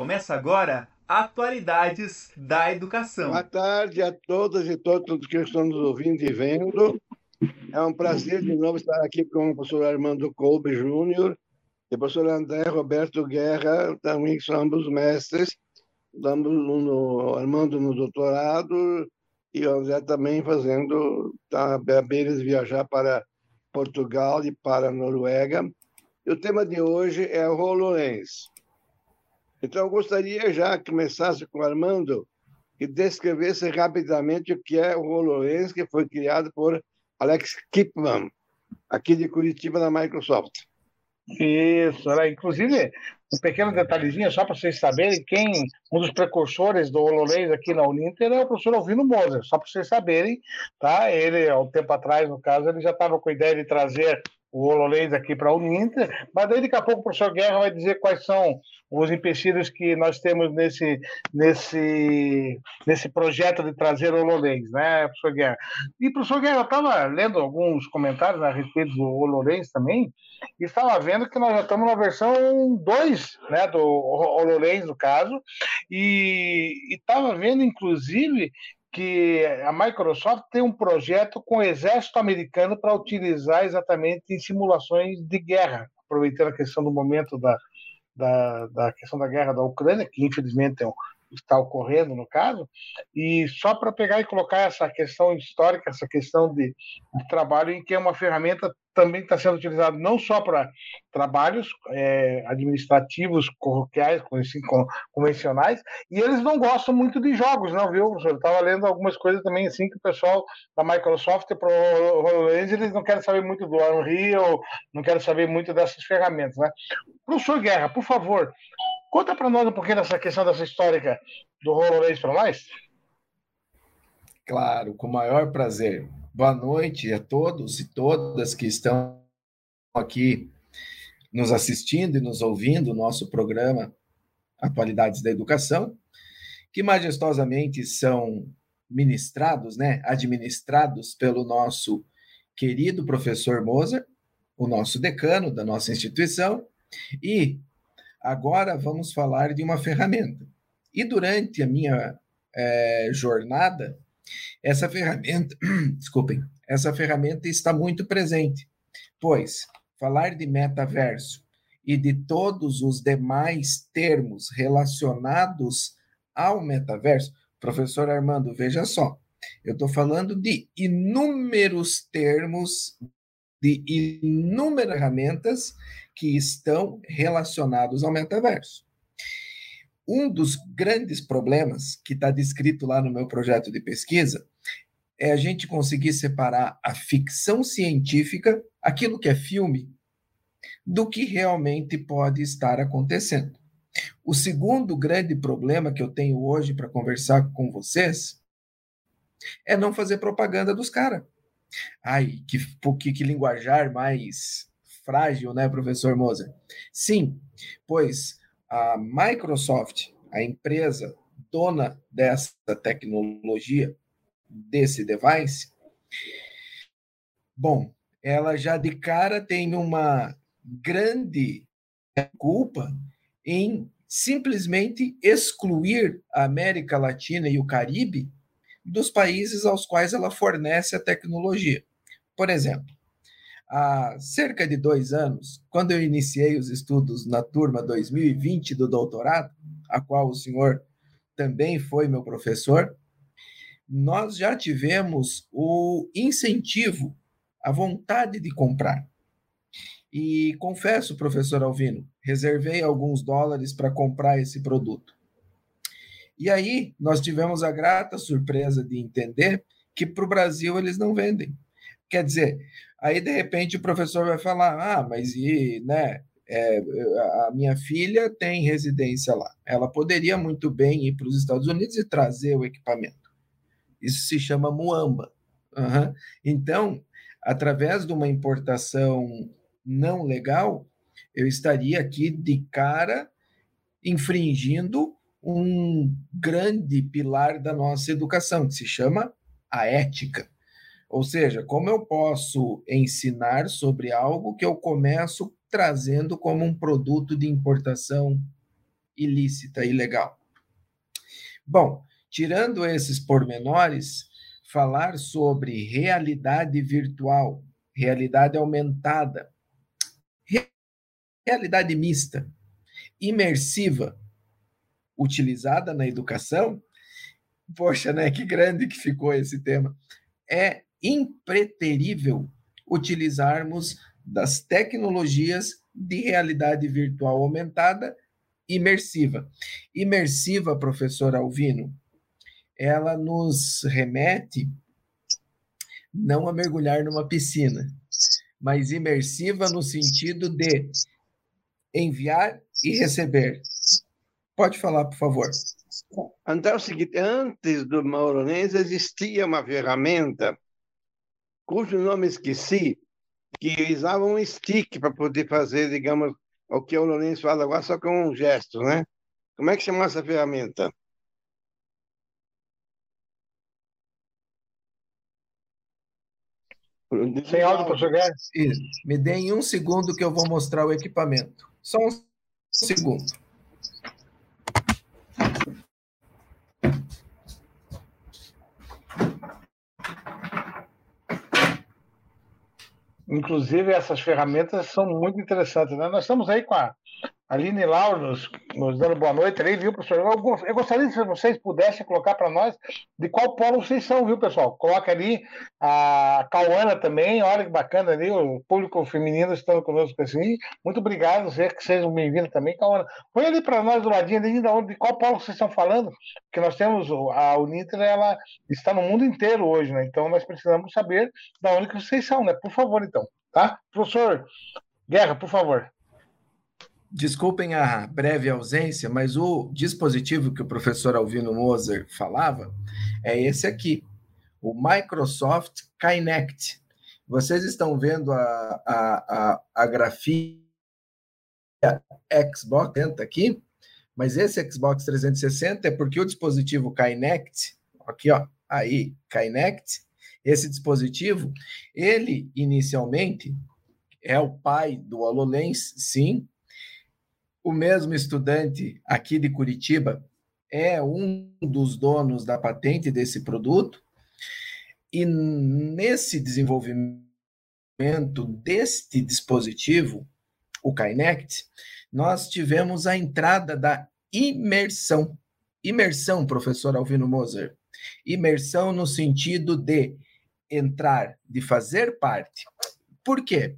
Começa agora Atualidades da Educação. Boa tarde a todas e todos que estão nos ouvindo e vendo. É um prazer de novo estar aqui com o professor Armando Kolbe Júnior e o professor André Roberto Guerra, também que são ambos mestres, ambos no, Armando no doutorado e o André também fazendo, beira de viajar para Portugal e para a Noruega. E o tema de hoje é o HoloLens. Então, eu gostaria já que começasse com o Armando e descrevesse rapidamente o que é o HoloLens, que foi criado por Alex Kipman, aqui de Curitiba, da Microsoft. Isso, né? inclusive, um pequeno detalhezinho, só para vocês saberem, quem um dos precursores do HoloLens aqui na Uninter é o professor Alvino Moser, só para vocês saberem, tá? Ele, há um tempo atrás, no caso, ele já estava com a ideia de trazer o HoloLens aqui para a Uninter, mas daí daqui a pouco o professor Guerra vai dizer quais são os empecilhos que nós temos nesse, nesse, nesse projeto de trazer o HoloLens, né, professor Guerra? E, professor Guerra, eu estava lendo alguns comentários a respeito do HoloLens também, e estava vendo que nós já estamos na versão 2 né, do HoloLens, no caso, e estava vendo, inclusive, que a Microsoft tem um projeto com o exército americano para utilizar exatamente em simulações de guerra, aproveitando a questão do momento da, da, da questão da guerra da Ucrânia, que infelizmente é um, está ocorrendo no caso, e só para pegar e colocar essa questão histórica, essa questão de, de trabalho, em que é uma ferramenta também está sendo utilizada não só para trabalhos é, administrativos, corroquiais, assim, convencionais, e eles não gostam muito de jogos, não, viu, professor? Estava lendo algumas coisas também assim que o pessoal da Microsoft para o eles não querem saber muito do Unreal, não querem saber muito dessas ferramentas, né? Professor Guerra, por favor, Conta para nós um pouquinho dessa questão dessa histórica do HoloLens para nós. Claro, com o maior prazer. Boa noite a todos e todas que estão aqui nos assistindo e nos ouvindo nosso programa Atualidades da Educação, que majestosamente são ministrados, né, administrados pelo nosso querido professor Moser, o nosso decano da nossa instituição, e Agora vamos falar de uma ferramenta. E durante a minha é, jornada, essa ferramenta, desculpem, essa ferramenta está muito presente, pois falar de metaverso e de todos os demais termos relacionados ao metaverso, professor Armando, veja só, eu estou falando de inúmeros termos, de inúmeras ferramentas que estão relacionados ao metaverso. Um dos grandes problemas que está descrito lá no meu projeto de pesquisa é a gente conseguir separar a ficção científica, aquilo que é filme, do que realmente pode estar acontecendo. O segundo grande problema que eu tenho hoje para conversar com vocês é não fazer propaganda dos caras. Ai, que, que, que linguajar mais frágil, né, professor Moser? Sim, pois a Microsoft, a empresa dona dessa tecnologia, desse device, bom, ela já de cara tem uma grande culpa em simplesmente excluir a América Latina e o Caribe dos países aos quais ela fornece a tecnologia. Por exemplo, há cerca de dois anos, quando eu iniciei os estudos na turma 2020 do doutorado, a qual o senhor também foi meu professor, nós já tivemos o incentivo, a vontade de comprar. E confesso, professor Alvino, reservei alguns dólares para comprar esse produto. E aí nós tivemos a grata surpresa de entender que para o Brasil eles não vendem. Quer dizer, Aí, de repente, o professor vai falar: ah, mas e, né? É, a minha filha tem residência lá. Ela poderia muito bem ir para os Estados Unidos e trazer o equipamento. Isso se chama muamba. Uhum. Então, através de uma importação não legal, eu estaria aqui de cara infringindo um grande pilar da nossa educação, que se chama a ética. Ou seja, como eu posso ensinar sobre algo que eu começo trazendo como um produto de importação ilícita, ilegal. Bom, tirando esses pormenores, falar sobre realidade virtual, realidade aumentada, realidade mista, imersiva, utilizada na educação, poxa, né, que grande que ficou esse tema. É impreterível utilizarmos das tecnologias de realidade virtual aumentada imersiva. Imersiva, professor Alvino, ela nos remete não a mergulhar numa piscina, mas imersiva no sentido de enviar e receber. Pode falar, por favor. Então, é o seguinte, antes do Mauronês existia uma ferramenta cujo nome esqueci, que usava um stick para poder fazer, digamos, o que o Lourenço fala agora, só com um gesto, né? Como é que chama essa ferramenta? Sem áudio para jogar? Isso. Me deem um segundo que eu vou mostrar o equipamento. Só um segundo. Inclusive, essas ferramentas são muito interessantes. Né? Nós estamos aí com a Aline Lauro nos, nos, dando boa noite ali, viu, professor? Eu, eu gostaria se vocês pudessem colocar para nós de qual polo vocês são, viu, pessoal? Coloca ali a Cauana também, olha que bacana ali, o público feminino estando conosco assim. Muito obrigado, você que sejam bem-vindos também, Cauana. Põe ali para nós do ladinho ali, de qual polo vocês estão falando, porque nós temos a Uninter, ela está no mundo inteiro hoje, né? Então nós precisamos saber da onde que vocês são, né? Por favor, então, tá? Professor Guerra, por favor. Desculpem a breve ausência, mas o dispositivo que o professor Alvino Moser falava é esse aqui, o Microsoft Kinect. Vocês estão vendo a, a, a, a grafia Xbox aqui, mas esse Xbox 360 é porque o dispositivo Kinect, aqui ó, aí, Kinect, esse dispositivo, ele inicialmente é o pai do HoloLens, sim, o mesmo estudante aqui de Curitiba é um dos donos da patente desse produto, e nesse desenvolvimento deste dispositivo, o Kinect, nós tivemos a entrada da imersão. Imersão, professor Alvino Moser. Imersão no sentido de entrar, de fazer parte. Por quê?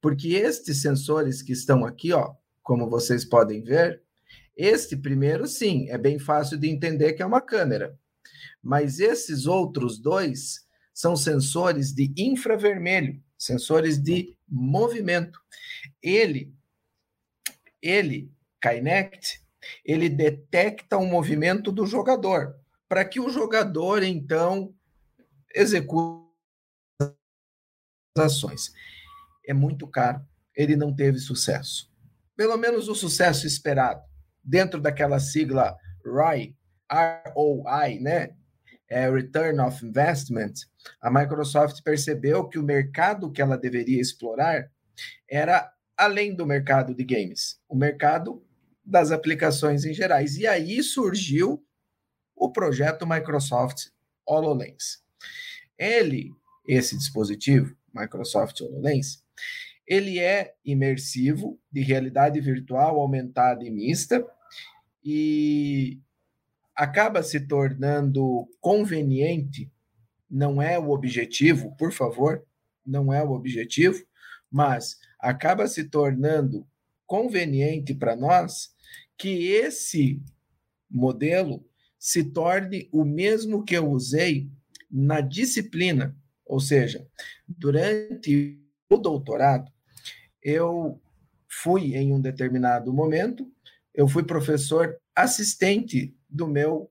Porque estes sensores que estão aqui, ó, como vocês podem ver. Este primeiro, sim, é bem fácil de entender que é uma câmera. Mas esses outros dois são sensores de infravermelho, sensores de movimento. Ele, ele, Kinect, ele detecta o movimento do jogador, para que o jogador, então, execute as ações. É muito caro, ele não teve sucesso pelo menos o sucesso esperado dentro daquela sigla ROI, ROI, né? É, Return of Investment, a Microsoft percebeu que o mercado que ela deveria explorar era além do mercado de games, o mercado das aplicações em gerais. E aí surgiu o projeto Microsoft HoloLens. Ele, esse dispositivo, Microsoft HoloLens, ele é imersivo, de realidade virtual aumentada e mista, e acaba se tornando conveniente, não é o objetivo, por favor, não é o objetivo, mas acaba se tornando conveniente para nós que esse modelo se torne o mesmo que eu usei na disciplina, ou seja, durante o doutorado, eu fui em um determinado momento, eu fui professor assistente do meu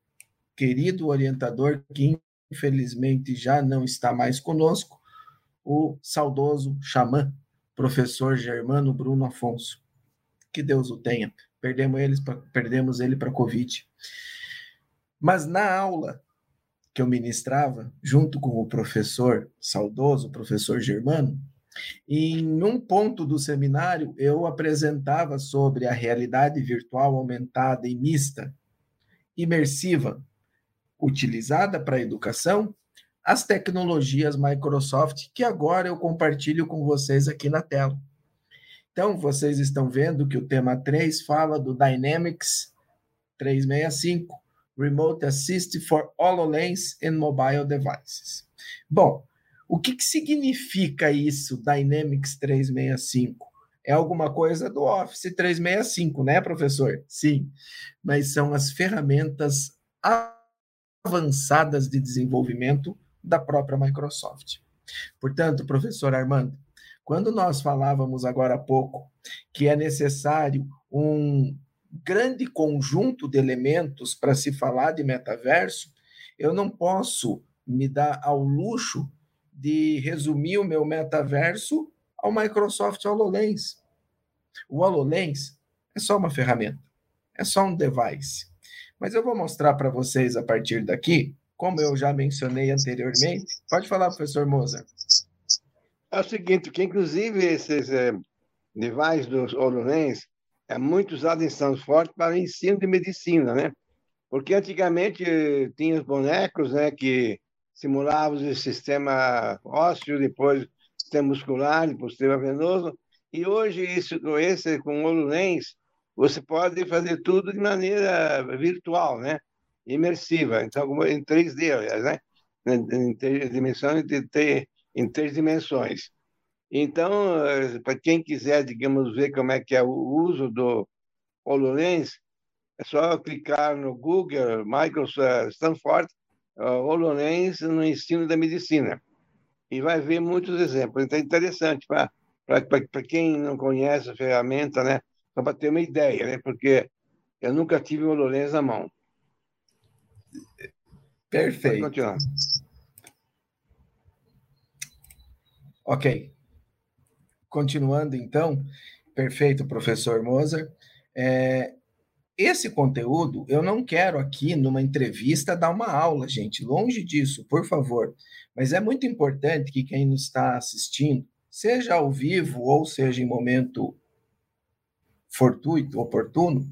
querido orientador, que infelizmente já não está mais conosco, o saudoso xamã, professor Germano Bruno Afonso. Que Deus o tenha. Perdemos, eles pra, perdemos ele para Covid. Mas na aula que eu ministrava, junto com o professor saudoso, professor Germano, Em um ponto do seminário, eu apresentava sobre a realidade virtual aumentada e mista, imersiva, utilizada para a educação, as tecnologias Microsoft, que agora eu compartilho com vocês aqui na tela. Então, vocês estão vendo que o tema 3 fala do Dynamics 365, Remote Assist for HoloLens and Mobile Devices. Bom, o que, que significa isso, Dynamics 365? É alguma coisa do Office 365, né, professor? Sim, mas são as ferramentas avançadas de desenvolvimento da própria Microsoft. Portanto, professor Armando, quando nós falávamos agora há pouco que é necessário um grande conjunto de elementos para se falar de metaverso, eu não posso me dar ao luxo de resumir o meu metaverso ao Microsoft HoloLens. O HoloLens é só uma ferramenta, é só um device. Mas eu vou mostrar para vocês a partir daqui, como eu já mencionei anteriormente. Pode falar, professor Moza. É o seguinte, que inclusive esses é, devices dos HoloLens é muito usado em Stanford para ensino de medicina, né? Porque antigamente tinha os bonecos, né, que simulávamos o sistema ósseo, depois sistema muscular, depois sistema venoso, e hoje isso, com esse, com o HoloLens, você pode fazer tudo de maneira virtual, né? Imersiva, então em 3D, aliás, né? Em três dimensões, em três dimensões. Então, para quem quiser, digamos, ver como é que é o uso do HoloLens, é só clicar no Google, Microsoft, Stanford, HoloLens no ensino da medicina. E vai ver muitos exemplos. Então é interessante para quem não conhece a ferramenta, né? Só para ter uma ideia, né? Porque eu nunca tive um na mão. Perfeito. Pode continuar. Ok. Continuando, então. Perfeito, professor Moser. É, esse conteúdo, eu não quero aqui numa entrevista dar uma aula, gente, longe disso, por favor. Mas é muito importante que quem nos está assistindo, seja ao vivo ou seja em momento fortuito, oportuno,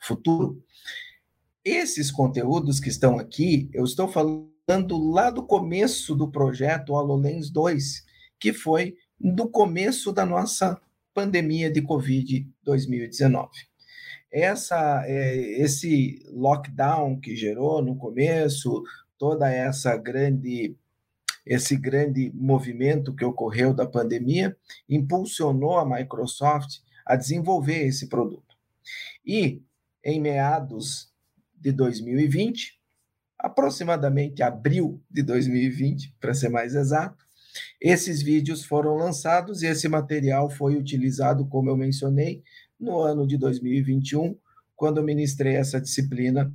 futuro, esses conteúdos que estão aqui, eu estou falando lá do começo do projeto HoloLens 2, que foi do começo da nossa pandemia de Covid 2019 essa, é, esse lockdown que gerou no começo, toda essa grande esse grande movimento que ocorreu da pandemia impulsionou a Microsoft a desenvolver esse produto. E em meados de 2020, aproximadamente abril de 2020, para ser mais exato, esses vídeos foram lançados e esse material foi utilizado, como eu mencionei, no ano de 2021, quando ministrei essa disciplina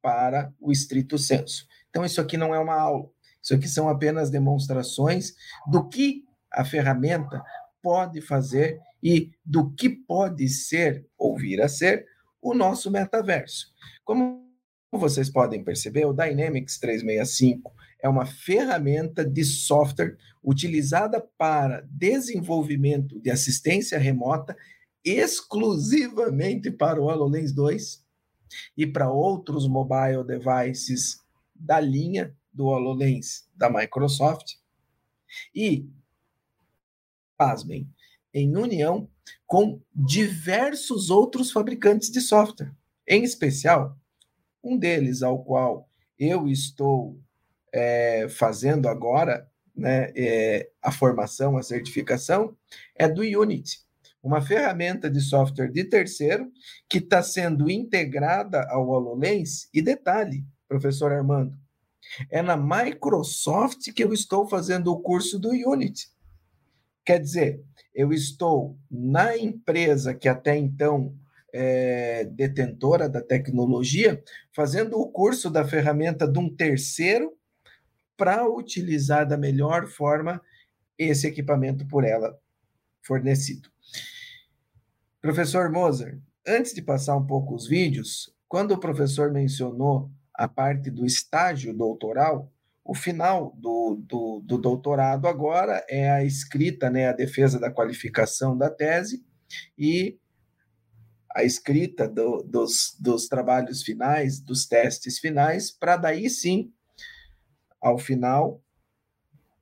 para o estrito senso. Então, isso aqui não é uma aula, isso aqui são apenas demonstrações do que a ferramenta pode fazer e do que pode ser ou vir a ser o nosso metaverso. Como vocês podem perceber, o Dynamics 365 é uma ferramenta de software utilizada para desenvolvimento de assistência remota exclusivamente para o HoloLens 2 e para outros mobile devices da linha do HoloLens da Microsoft. E, pasmem, em união com diversos outros fabricantes de software, em especial um deles ao qual eu estou é, fazendo agora né, é, a formação, a certificação, é do Unity uma ferramenta de software de terceiro que está sendo integrada ao HoloLens. E detalhe, professor Armando, é na Microsoft que eu estou fazendo o curso do Unity. Quer dizer, eu estou na empresa que até então é detentora da tecnologia, fazendo o curso da ferramenta de um terceiro para utilizar da melhor forma esse equipamento por ela fornecido. Professor Moser, antes de passar um pouco os vídeos, quando o professor mencionou a parte do estágio doutoral, o final do, do, do, doutorado agora é a escrita, né, a defesa da qualificação da tese e a escrita do, dos, dos trabalhos finais, dos testes finais, para daí sim, ao final,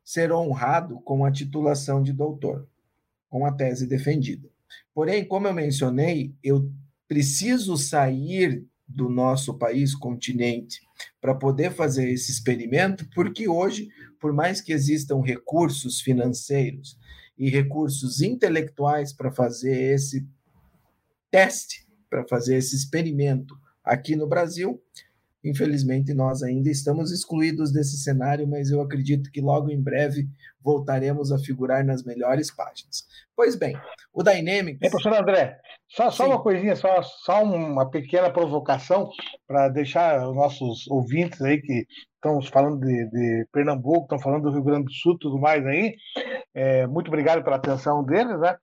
ser honrado com a titulação de doutor, com a tese defendida. Porém, como eu mencionei, eu preciso sair do nosso país, continente, para poder fazer esse experimento, porque hoje, por mais que existam recursos financeiros e recursos intelectuais para fazer esse teste, para fazer esse experimento aqui no Brasil, infelizmente nós ainda estamos excluídos desse cenário, mas eu acredito que logo em breve voltaremos a figurar nas melhores páginas. Pois bem, o Dynamics. É, professor André, só, só uma coisinha, só, só uma pequena provocação para deixar os nossos ouvintes aí que estão falando de, de Pernambuco, estão falando do Rio Grande do Sul tudo mais aí. É, muito obrigado pela atenção deles, né?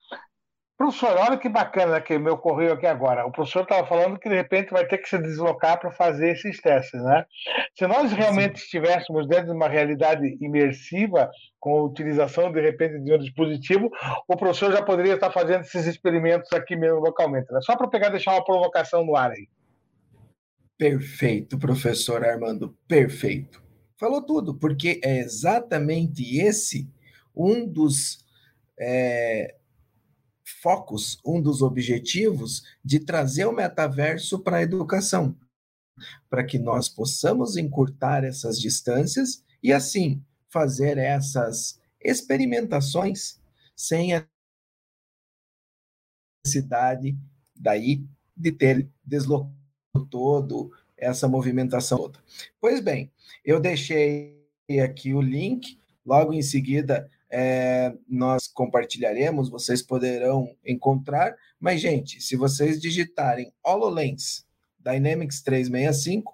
Professor, olha que bacana que me ocorreu aqui agora. O professor estava falando que de repente vai ter que se deslocar para fazer esses testes, né? Se nós realmente Sim. estivéssemos dentro de uma realidade imersiva, com a utilização de repente de um dispositivo, o professor já poderia estar fazendo esses experimentos aqui mesmo localmente. Né? Só para pegar deixar uma provocação no ar aí. Perfeito, professor Armando, perfeito. Falou tudo, porque é exatamente esse um dos é, focos, um dos objetivos de trazer o metaverso para a educação, para que nós possamos encurtar essas distâncias e, assim, fazer essas experimentações sem a necessidade daí de ter deslocado todo essa movimentação toda. Pois bem, eu deixei aqui o link, logo em seguida é, nós compartilharemos, vocês poderão encontrar. Mas, gente, se vocês digitarem HoloLens Dynamics 365,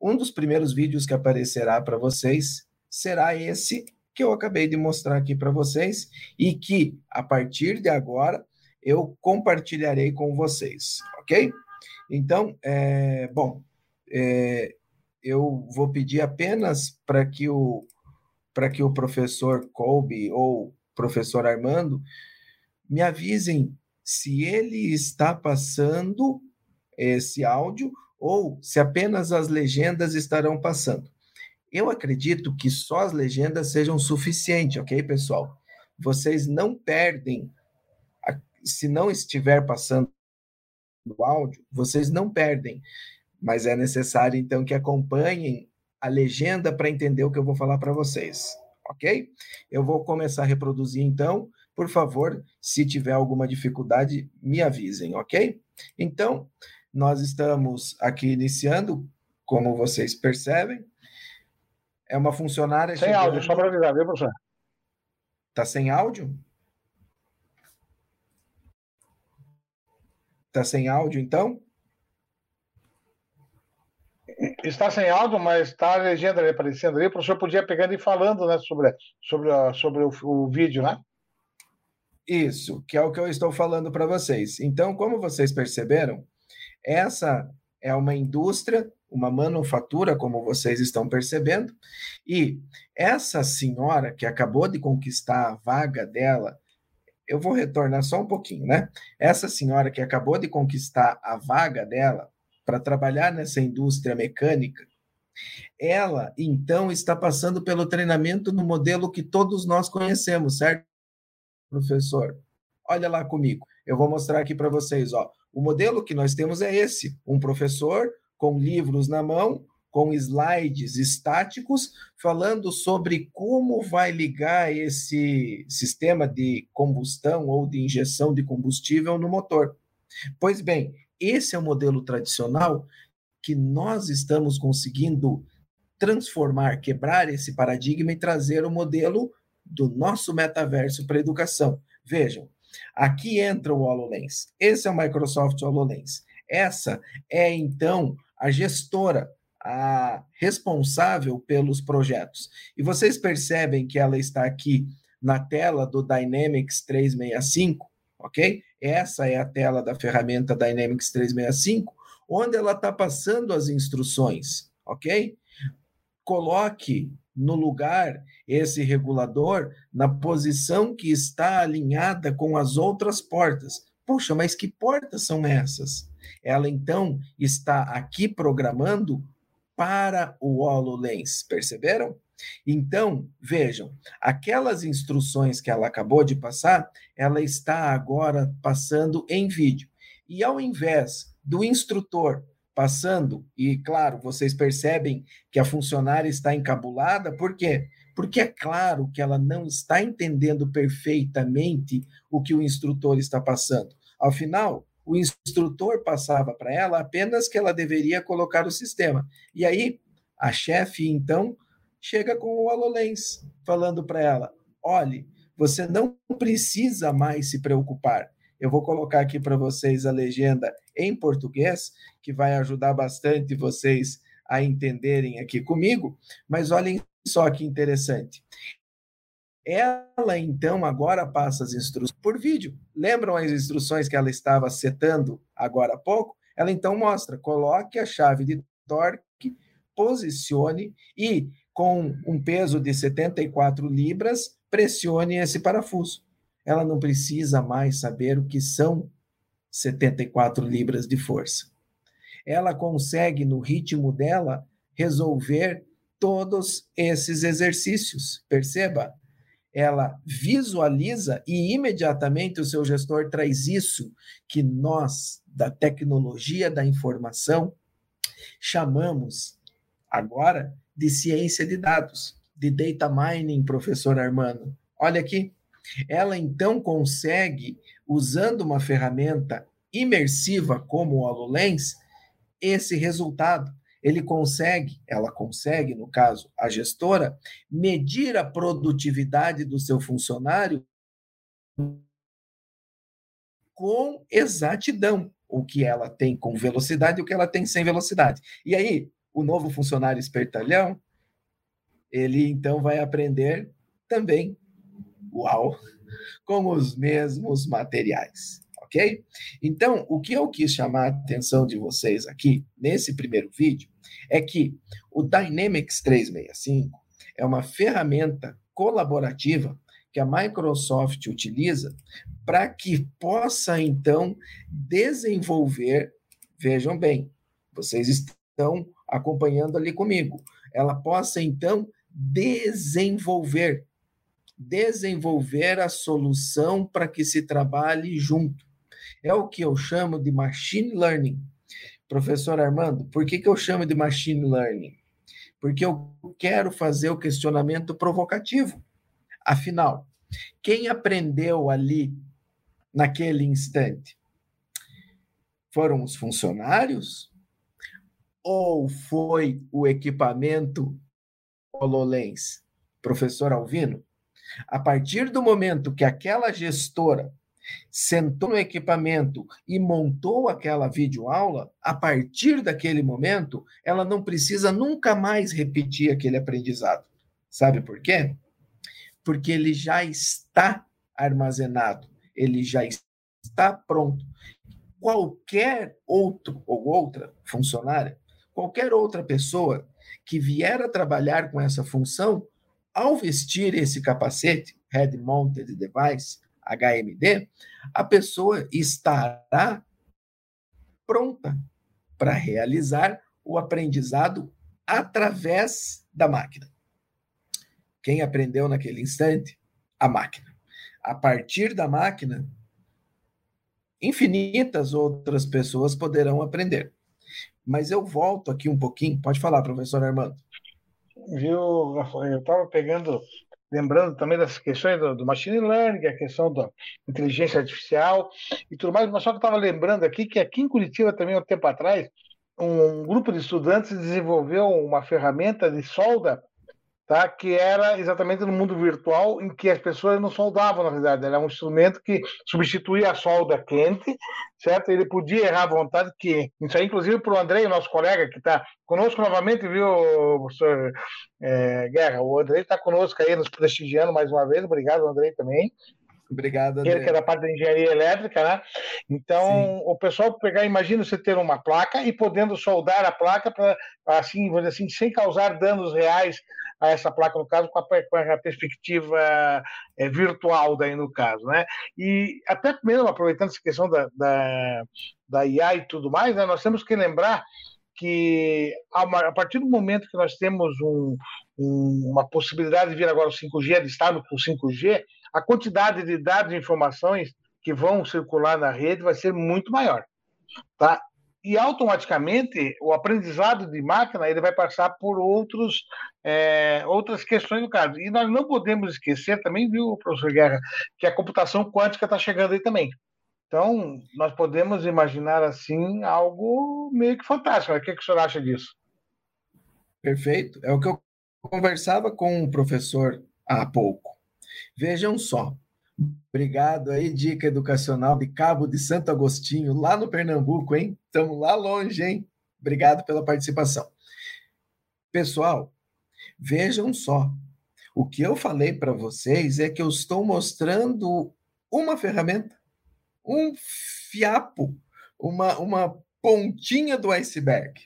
um dos primeiros vídeos que aparecerá para vocês será esse que eu acabei de mostrar aqui para vocês e que, a partir de agora, eu compartilharei com vocês, ok? Então, é, bom, é, eu vou pedir apenas para que o, para que o professor Colby ou professor Armando me avisem se ele está passando esse áudio ou se apenas as legendas estarão passando. Eu acredito que só as legendas sejam suficientes, ok, pessoal? Vocês não perdem, se não estiver passando o áudio, vocês não perdem, mas é necessário então que acompanhem a legenda para entender o que eu vou falar para vocês, ok? Eu vou começar a reproduzir então. Por favor, se tiver alguma dificuldade, me avisem, ok? Então, nós estamos aqui iniciando, como vocês percebem. É uma funcionária. Sem chegando... áudio, só para avisar, viu, professor? Tá sem áudio? Tá sem áudio, então? Está sem áudio, mas está a legenda ali aparecendo ali. O professor podia pegando e falando né, sobre, sobre, sobre o, o vídeo, né? Isso, que é o que eu estou falando para vocês. Então, como vocês perceberam, essa é uma indústria, uma manufatura, como vocês estão percebendo, e essa senhora que acabou de conquistar a vaga dela, eu vou retornar só um pouquinho, né? Essa senhora que acabou de conquistar a vaga dela, para trabalhar nessa indústria mecânica, ela então está passando pelo treinamento no modelo que todos nós conhecemos, certo, professor? Olha lá comigo. Eu vou mostrar aqui para vocês, ó. O modelo que nós temos é esse: um professor com livros na mão, com slides estáticos, falando sobre como vai ligar esse sistema de combustão ou de injeção de combustível no motor. Pois bem, esse é o modelo tradicional que nós estamos conseguindo transformar, quebrar esse paradigma e trazer o modelo do nosso metaverso para a educação. Vejam, aqui entra o HoloLens. Esse é o Microsoft HoloLens. Essa é, então, a gestora, a responsável pelos projetos. E vocês percebem que ela está aqui na tela do Dynamics 365, ok? Essa é a tela da ferramenta Dynamics 365, onde ela está passando as instruções, ok? Coloque no lugar esse regulador na posição que está alinhada com as outras portas. Puxa, mas que portas são essas? Ela então está aqui programando para o HoloLens, perceberam? Então, vejam, aquelas instruções que ela acabou de passar, ela está agora passando em vídeo. E ao invés do instrutor passando, e claro, vocês percebem que a funcionária está encabulada, por quê? Porque é claro que ela não está entendendo perfeitamente o que o instrutor está passando. Ao final, o instrutor passava para ela apenas que ela deveria colocar o sistema. E aí, a chefe, então, chega com o HoloLens, falando para ela: olhe, você não precisa mais se preocupar. Eu vou colocar aqui para vocês a legenda em português, que vai ajudar bastante vocês a entenderem aqui comigo, mas olhem só que interessante. Ela então agora passa as instruções por vídeo. Lembram as instruções que ela estava setando agora há pouco? Ela então mostra: coloque a chave de torque, posicione e com um peso de 74 libras, pressione esse parafuso ela não precisa mais saber o que são 74 libras de força. Ela consegue, no ritmo dela, resolver todos esses exercícios. Perceba? Ela visualiza e imediatamente o seu gestor traz isso que nós, da tecnologia da informação, chamamos agora de ciência de dados, de data mining, professor Armando. Olha aqui, ela então consegue, usando uma ferramenta imersiva como o HoloLens, esse resultado. Ele consegue, ela consegue, no caso, a gestora, medir a produtividade do seu funcionário com exatidão, o que ela tem com velocidade e o que ela tem sem velocidade. E aí, o novo funcionário espertalhão, ele então vai aprender também Uau! Com os mesmos materiais, ok? Então, o que eu quis chamar a atenção de vocês aqui, nesse primeiro vídeo, é que o Dynamics 365 é uma ferramenta colaborativa que a Microsoft utiliza para que possa, então, desenvolver. Vejam bem, vocês estão acompanhando ali comigo. Ela possa, então, desenvolver desenvolver a solução para que se trabalhe junto. É o que eu chamo de machine learning. Professor Armando, por que, que eu chamo de machine learning? Porque eu quero fazer o questionamento provocativo. Afinal, quem aprendeu ali naquele instante? Foram os funcionários? Ou foi o equipamento HoloLens? Professor Alvino? A partir do momento que aquela gestora sentou no equipamento e montou aquela videoaula, a partir daquele momento, ela não precisa nunca mais repetir aquele aprendizado. Sabe por quê? Porque ele já está armazenado, ele já está pronto. Qualquer outro ou outra funcionária, qualquer outra pessoa que vier a trabalhar com essa função, ao vestir esse capacete, Head Mounted Device, HMD, a pessoa estará pronta para realizar o aprendizado através da máquina. Quem aprendeu naquele instante? A máquina. A partir da máquina, infinitas outras pessoas poderão aprender. Mas eu volto aqui um pouquinho. Pode falar, professor Armando. Viu, Eu estava pegando, lembrando também das questões do, do, machine learning, a questão da inteligência artificial e tudo mais, mas só que eu estava lembrando aqui que aqui em Curitiba também, um tempo atrás, um grupo de estudantes desenvolveu uma ferramenta de solda tá? que era exatamente no mundo virtual em que as pessoas não soldavam, na verdade. Era um instrumento que substituía a solda quente, certo? Ele podia errar à vontade, que isso aí, inclusive, para o Andrei, nosso colega, que está conosco novamente, viu, professor é, Guerra? O Andrei está conosco aí, nos prestigiando mais uma vez. Obrigado, Andrei, também. Obrigado, André. Ele que é da parte da engenharia elétrica, né? Então, Sim. o pessoal pegar, imagina você ter uma placa e podendo soldar a placa para, assim, assim, sem causar danos reais a essa placa, no caso, com a, com a perspectiva é, virtual, daí no caso. Né? E até mesmo aproveitando essa questão da, da, da IA e tudo mais, né, nós temos que lembrar que a partir do momento que nós temos um, um, uma possibilidade de vir agora o 5G, de estarmos com o 5G, a quantidade de dados e informações que vão circular na rede vai ser muito maior. Tá? E automaticamente o aprendizado de máquina ele vai passar por outros, é, outras questões no caso. E nós não podemos esquecer também, viu, professor Guerra, que a computação quântica está chegando aí também. Então, nós podemos imaginar assim algo meio que fantástico. O que, que o senhor acha disso? Perfeito. É o que eu conversava com o professor há pouco. Vejam só. Obrigado aí, dica educacional de Cabo de Santo Agostinho, lá no Pernambuco, hein? Estamos lá longe, hein? Obrigado pela participação. Pessoal, vejam só. O que eu falei para vocês é que eu estou mostrando uma ferramenta um fiapo, uma, uma pontinha do iceberg.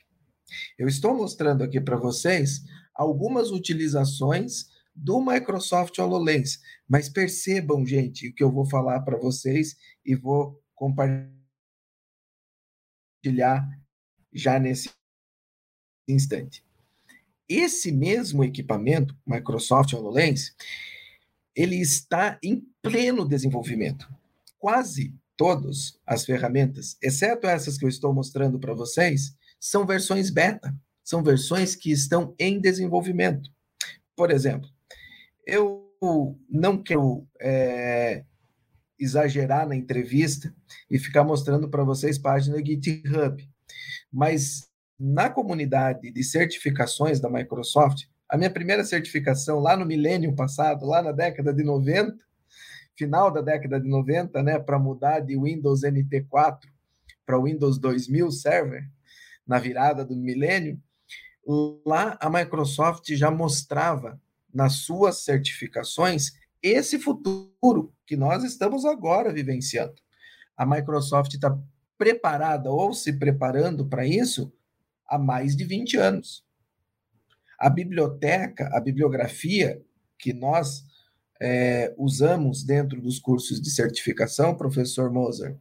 Eu estou mostrando aqui para vocês algumas utilizações do Microsoft HoloLens, mas percebam, gente, o que eu vou falar para vocês e vou compartilhar já nesse instante. Esse mesmo equipamento, Microsoft HoloLens, ele está em pleno desenvolvimento. Quase todas as ferramentas, exceto essas que eu estou mostrando para vocês, são versões beta, são versões que estão em desenvolvimento. Por exemplo, eu não quero é, exagerar na entrevista e ficar mostrando para vocês página GitHub, mas na comunidade de certificações da Microsoft, a minha primeira certificação lá no milênio passado, lá na década de 90, final da década de 90, né, para mudar de Windows NT4 para Windows 2000 Server, na virada do milênio, lá a Microsoft já mostrava nas suas certificações esse futuro que nós estamos agora vivenciando. A Microsoft está preparada ou se preparando para isso há mais de 20 anos. A biblioteca, a bibliografia que nós é, usamos dentro dos cursos de certificação, professor Moser,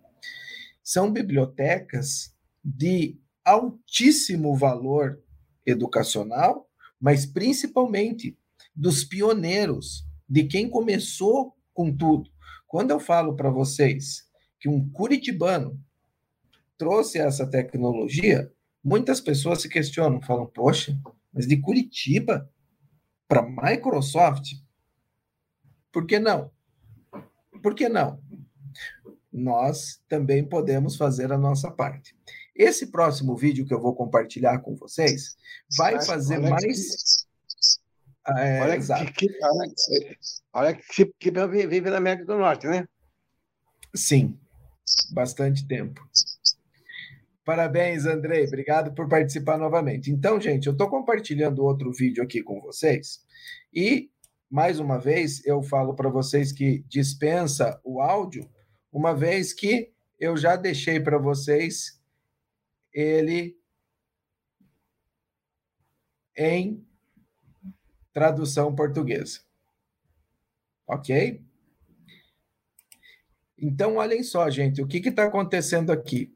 são bibliotecas de altíssimo valor educacional, mas principalmente dos pioneiros, de quem começou com tudo. Quando eu falo para vocês que um curitibano trouxe essa tecnologia, muitas pessoas se questionam, falam: "Poxa, mas de Curitiba para Microsoft, por que não? Por que não? Nós também podemos fazer a nossa parte. Esse próximo vídeo que eu vou compartilhar com vocês vai fazer mais. Que... É, olha, exato. Que, olha, olha que, que vive na América do Norte, né? Sim, bastante tempo. Parabéns, Andrei. Obrigado por participar novamente. Então, gente, eu estou compartilhando outro vídeo aqui com vocês e mais uma vez, eu falo para vocês que dispensa o áudio, uma vez que eu já deixei para vocês ele em tradução portuguesa. Ok? Então, olhem só, gente, o que está acontecendo aqui?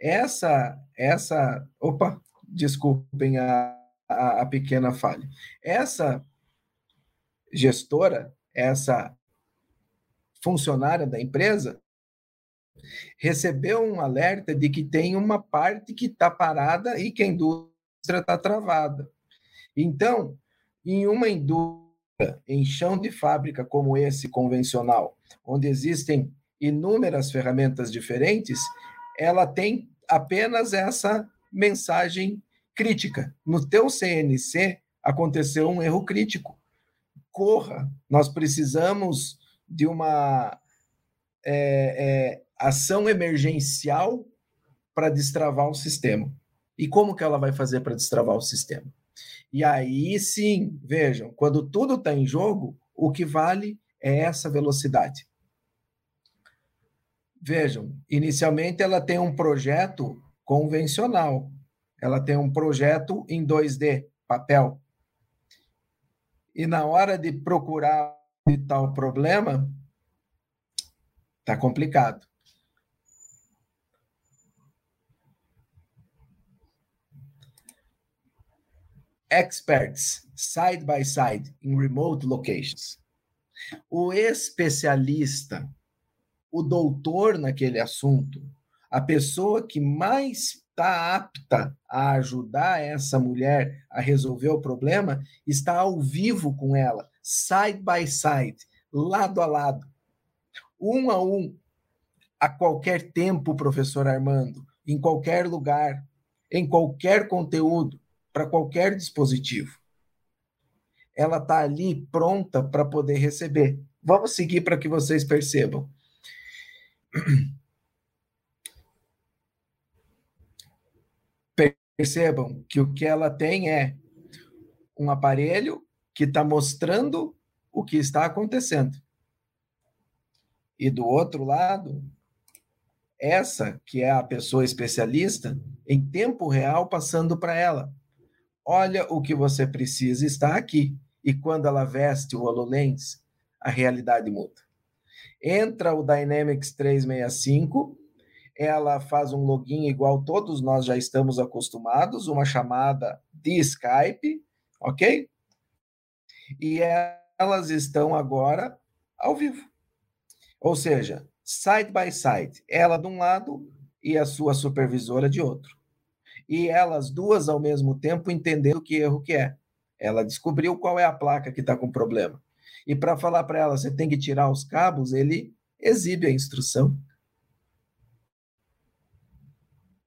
Essa, essa, opa, desculpem a, a, a pequena falha. Essa gestora, essa funcionária da empresa, recebeu um alerta de que tem uma parte que está parada e que a indústria está travada. Então, em uma indústria em chão de fábrica como esse convencional, onde existem inúmeras ferramentas diferentes, ela tem apenas essa mensagem crítica. No teu CNC aconteceu um erro crítico corra. Nós precisamos de uma é, é, ação emergencial para destravar o sistema. E como que ela vai fazer para destravar o sistema? E aí sim, vejam, quando tudo está em jogo, o que vale é essa velocidade. Vejam, inicialmente ela tem um projeto convencional, ela tem um projeto em 2D, papel. e na hora de procurar tal problema, tá complicado. Experts side by side in remote locations. O especialista, o doutor naquele assunto, a pessoa que mais está apta a ajudar essa mulher a resolver o problema está ao vivo com ela, side by side, lado a lado, um a um, a qualquer tempo, professor Armando, em qualquer lugar, em qualquer conteúdo, para qualquer dispositivo. Ela está ali pronta para poder receber. Vamos seguir para que vocês percebam. Percebam que o que ela tem é um aparelho que está mostrando o que está acontecendo. E do outro lado, essa que é a pessoa especialista, em tempo real, passando para ela. Olha o que você precisa está aqui. E quando ela veste o HoloLens, a realidade muda. Entra o Dynamics 365 ela faz um login igual todos nós já estamos acostumados, uma chamada de Skype, ok? E elas estão agora ao vivo. Ou seja, side by side, ela de um lado e a sua supervisora de outro. E elas duas ao mesmo tempo entendendo que erro que é. Ela descobriu qual é a placa que está com problema. E para falar para ela, você tem que tirar os cabos, ele exibe a instrução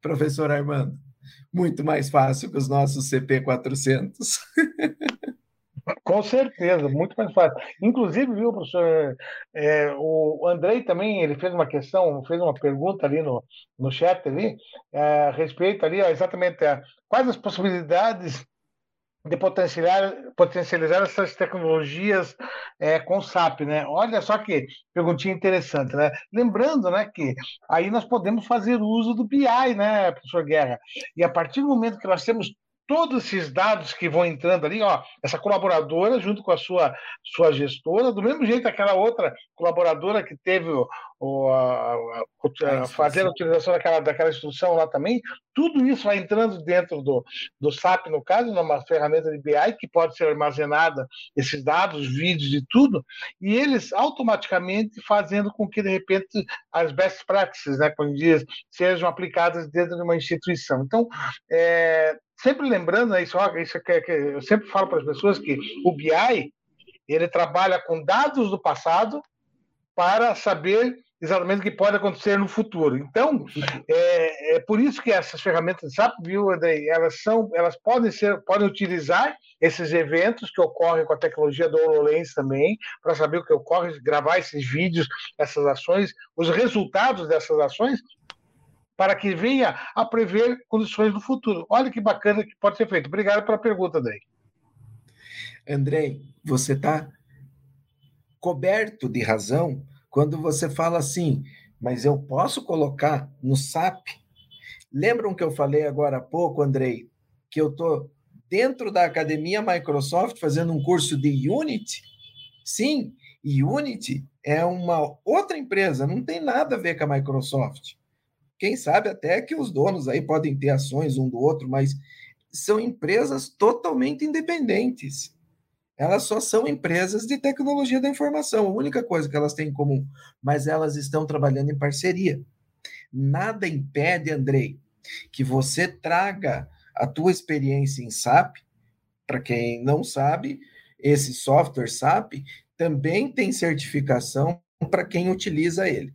professor Armando? Muito mais fácil que os nossos CP400. Com certeza, muito mais fácil. Inclusive, viu, professor, é, o Andrei também ele fez uma questão, fez uma pergunta ali no, no chat ali, é, a respeito ali, ó, exatamente a, quais as possibilidades de potencializar, potencializar essas tecnologias é, com SAP, né? Olha só que perguntinha interessante, né? Lembrando, né, que aí nós podemos fazer uso do BI, né, professor Guerra? E a partir do momento que nós temos todos esses dados que vão entrando ali, ó, essa colaboradora junto com a sua, sua gestora, do mesmo jeito aquela outra colaboradora que teve o, o a, a, a fazer a utilização daquela, daquela instrução lá também, tudo isso vai entrando dentro do, do SAP, no caso, numa ferramenta de BI que pode ser armazenada, esses dados, vídeos e tudo, e eles automaticamente fazendo com que, de repente, as best practices, né, como diz, sejam aplicadas dentro de uma instituição. Então, é, sempre lembrando, né, isso, isso que, que eu sempre falo para as pessoas que o BI ele trabalha com dados do passado para saber exatamente o que pode acontecer no futuro. Então, é, é por isso que essas ferramentas SAP viu, elas são, elas podem ser, podem utilizar esses eventos que ocorrem com a tecnologia do HoloLens também, para saber o que ocorre, gravar esses vídeos, essas ações, os resultados dessas ações, para que venha a prever condições do futuro. Olha que bacana que pode ser feito. Obrigado pela pergunta, Andrei. Andrei, você está coberto de razão quando você fala assim, mas eu posso colocar no SAP. Lembram que eu falei agora há pouco, Andrei, que eu estou dentro da academia Microsoft fazendo um curso de Unity? Sim, Unity é uma outra empresa, não tem nada a ver com a Microsoft. Quem sabe até que os donos aí podem ter ações um do outro, mas são empresas totalmente independentes. Elas só são empresas de tecnologia da informação, a única coisa que elas têm em comum, mas elas estão trabalhando em parceria. Nada impede, Andrei, que você traga a tua experiência em SAP. Para quem não sabe, esse software SAP também tem certificação para quem utiliza ele.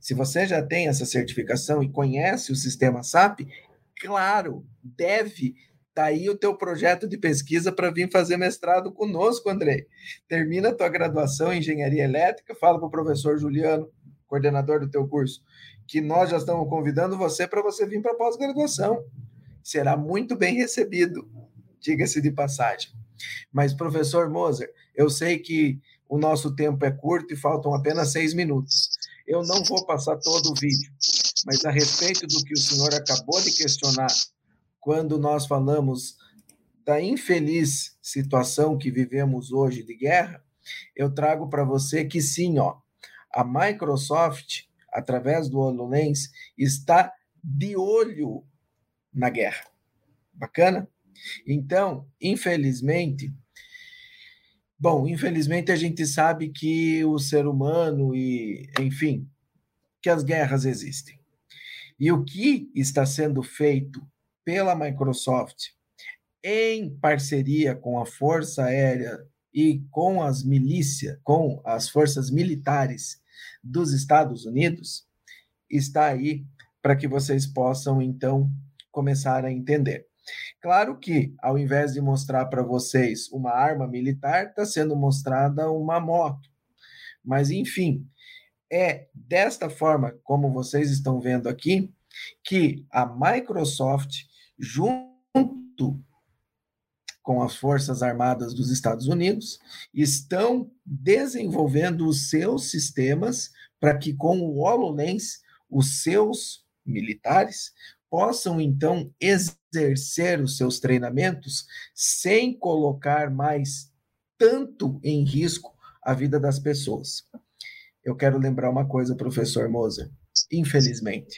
Se você já tem essa certificação e conhece o sistema SAP, claro, deve Tá aí o teu projeto de pesquisa para vir fazer mestrado conosco, Andrei. Termina a tua graduação em engenharia elétrica, fala para o professor Juliano, coordenador do teu curso, que nós já estamos convidando você para você vir para pós-graduação. Será muito bem recebido, diga-se de passagem. Mas, professor Moser, eu sei que o nosso tempo é curto e faltam apenas seis minutos. Eu não vou passar todo o vídeo, mas a respeito do que o senhor acabou de questionar quando nós falamos da infeliz situação que vivemos hoje de guerra, eu trago para você que sim, ó, a Microsoft, através do HoloLens, está de olho na guerra. Bacana? Então, infelizmente, bom, infelizmente a gente sabe que o ser humano e, enfim, que as guerras existem. E o que está sendo feito pela Microsoft em parceria com a Força Aérea e com as milícias, com as forças militares dos Estados Unidos, está aí para que vocês possam então começar a entender. Claro que, ao invés de mostrar para vocês uma arma militar, está sendo mostrada uma moto. Mas, enfim, é desta forma, como vocês estão vendo aqui, que a Microsoft, junto com as Forças Armadas dos Estados Unidos, estão desenvolvendo os seus sistemas para que, com o HoloLens, os seus militares possam então exercer os seus treinamentos sem colocar mais tanto em risco a vida das pessoas. Eu quero lembrar uma coisa, professor Moser. Infelizmente,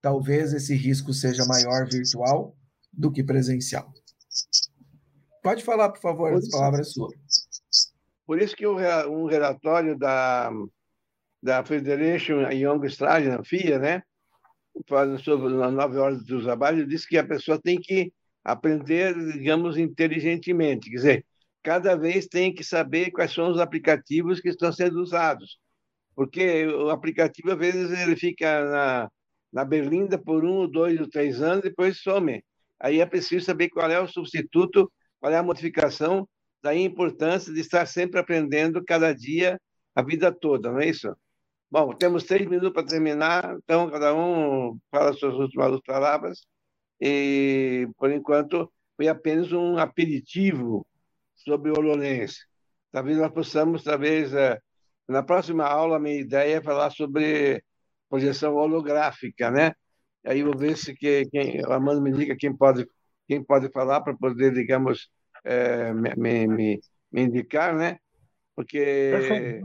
talvez esse risco seja maior virtual do que presencial. Pode falar, por favor, as palavras suas. Por isso que um relatório da, da Federation Young Strategy, FIA, né, falando sobre as nove horas do trabalho, diz que a pessoa tem que aprender, digamos, inteligentemente. Quer dizer, cada vez tem que saber quais são os aplicativos que estão sendo usados. Porque o aplicativo, às vezes, ele fica na, na berlinda por um, dois ou três anos, depois some. Aí é preciso saber qual é o substituto, qual é a modificação, daí a importância de estar sempre aprendendo cada dia, a vida toda, não é isso? Bom, temos três minutos para terminar, então cada um fala suas últimas palavras. E, por enquanto, foi apenas um aperitivo sobre o HoloLens. Talvez nós possamos, talvez, eh, na próxima aula, minha ideia é falar sobre projeção holográfica, né? Aí eu vou ver se que, quem, o Armando me diga quem pode, quem pode falar para poder, digamos, é, me, me, me, indicar, né? Porque.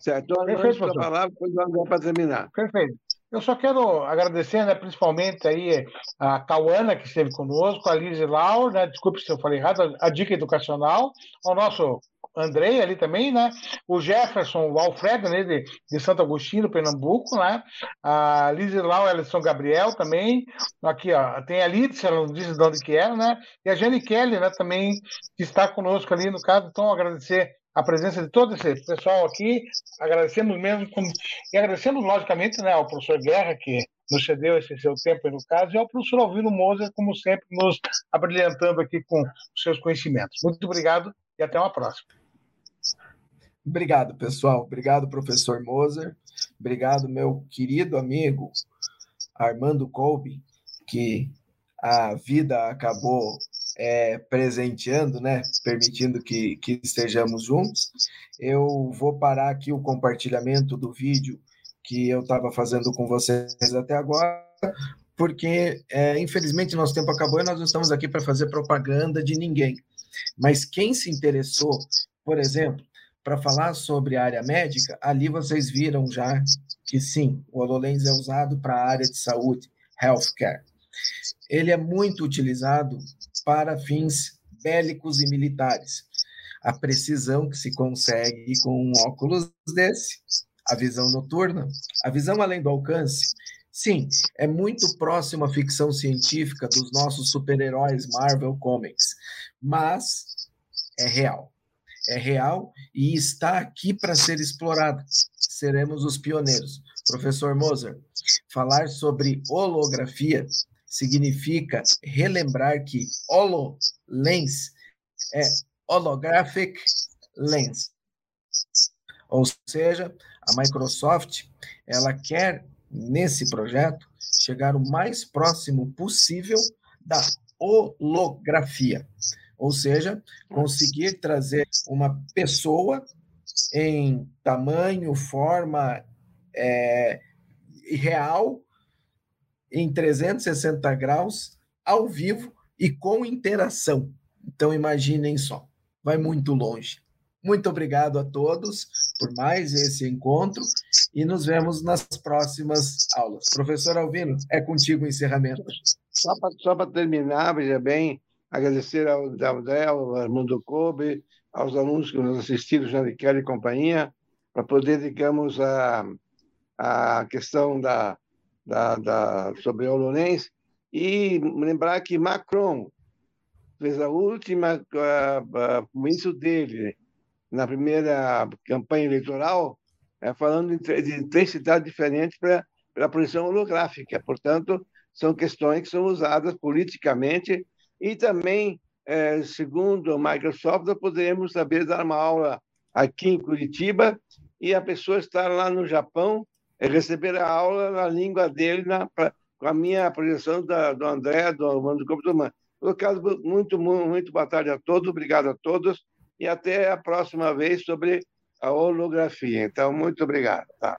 Certo, então, Perfeito, para falar, depois vamos para terminar. Perfeito. Eu só quero agradecer, né, principalmente aí a Cauana, que esteve conosco, a Liz Laur, né, desculpe se eu falei errado, a, a dica educacional, ao nosso Andrei ali também, né? O Jefferson, o Alfredo, né, de, de Santo Agostinho, Pernambuco, né? A Liz Lau, ela de São Gabriel também. Aqui, ó, tem a Lídia, ela não disse de onde que era, né? E a Jane Kelly, né, também, que está conosco ali no caso. Então, agradecer a presença de todo esse pessoal aqui. Agradecemos mesmo, e agradecemos, logicamente, né, ao professor Guerra, que nos cedeu esse seu tempo, no caso, e ao professor Alvino Moser, como sempre, nos abrilhantando aqui com os seus conhecimentos. Muito obrigado e até uma próxima. Obrigado, pessoal. Obrigado, professor Moser. Obrigado, meu querido amigo Armando Colby, que a vida acabou é, presenteando, né? Permitindo que, que estejamos juntos. Eu vou parar aqui o compartilhamento do vídeo que eu estava fazendo com vocês até agora, porque é, infelizmente nosso tempo acabou e nós não estamos aqui para fazer propaganda de ninguém. Mas quem se interessou, por exemplo, para falar sobre a área médica, ali vocês viram já que sim, o HoloLens é usado para a área de saúde, healthcare. Ele é muito utilizado para fins bélicos e militares. A precisão que se consegue com um óculos desse, a visão noturna, a visão além do alcance, sim, é muito próximo à ficção científica dos nossos super-heróis Marvel Comics, mas é real é real e está aqui para ser explorado. Seremos os pioneiros. Professor Moser, falar sobre holografia significa relembrar que HoloLens é Holographic Lens. Ou seja, a Microsoft, ela quer nesse projeto chegar o mais próximo possível da holografia ou seja, conseguir trazer uma pessoa em tamanho, forma é, real, em 360 graus, ao vivo, e com interação. Então, imaginem só, vai muito longe. Muito obrigado a todos por mais esse encontro e nos vemos nas próximas aulas. Professor Alvino, é contigo o encerramento. Só para terminar, veja bem, agradecer ao André, ao Armando Kobe, aos alunos que nos assistiram, Kelly e companhia, para poder, digamos, a, a questão da, da, da, sobre o Lourenço e lembrar que Macron fez a última comício dele na primeira campanha eleitoral, é, falando de três cidades diferentes para a posição holográfica. Portanto, são questões que são usadas politicamente e também, é, segundo a Microsoft, nós poderemos saber dar uma aula aqui em Curitiba e a pessoa estar lá no Japão e receber a aula na língua dele, na, pra, com a minha projeção da, do André, do Armando do Humano. No caso, muito, muito, muito boa tarde a todos, obrigado a todos e até a próxima vez sobre a holografia. Então, muito obrigado. Tá?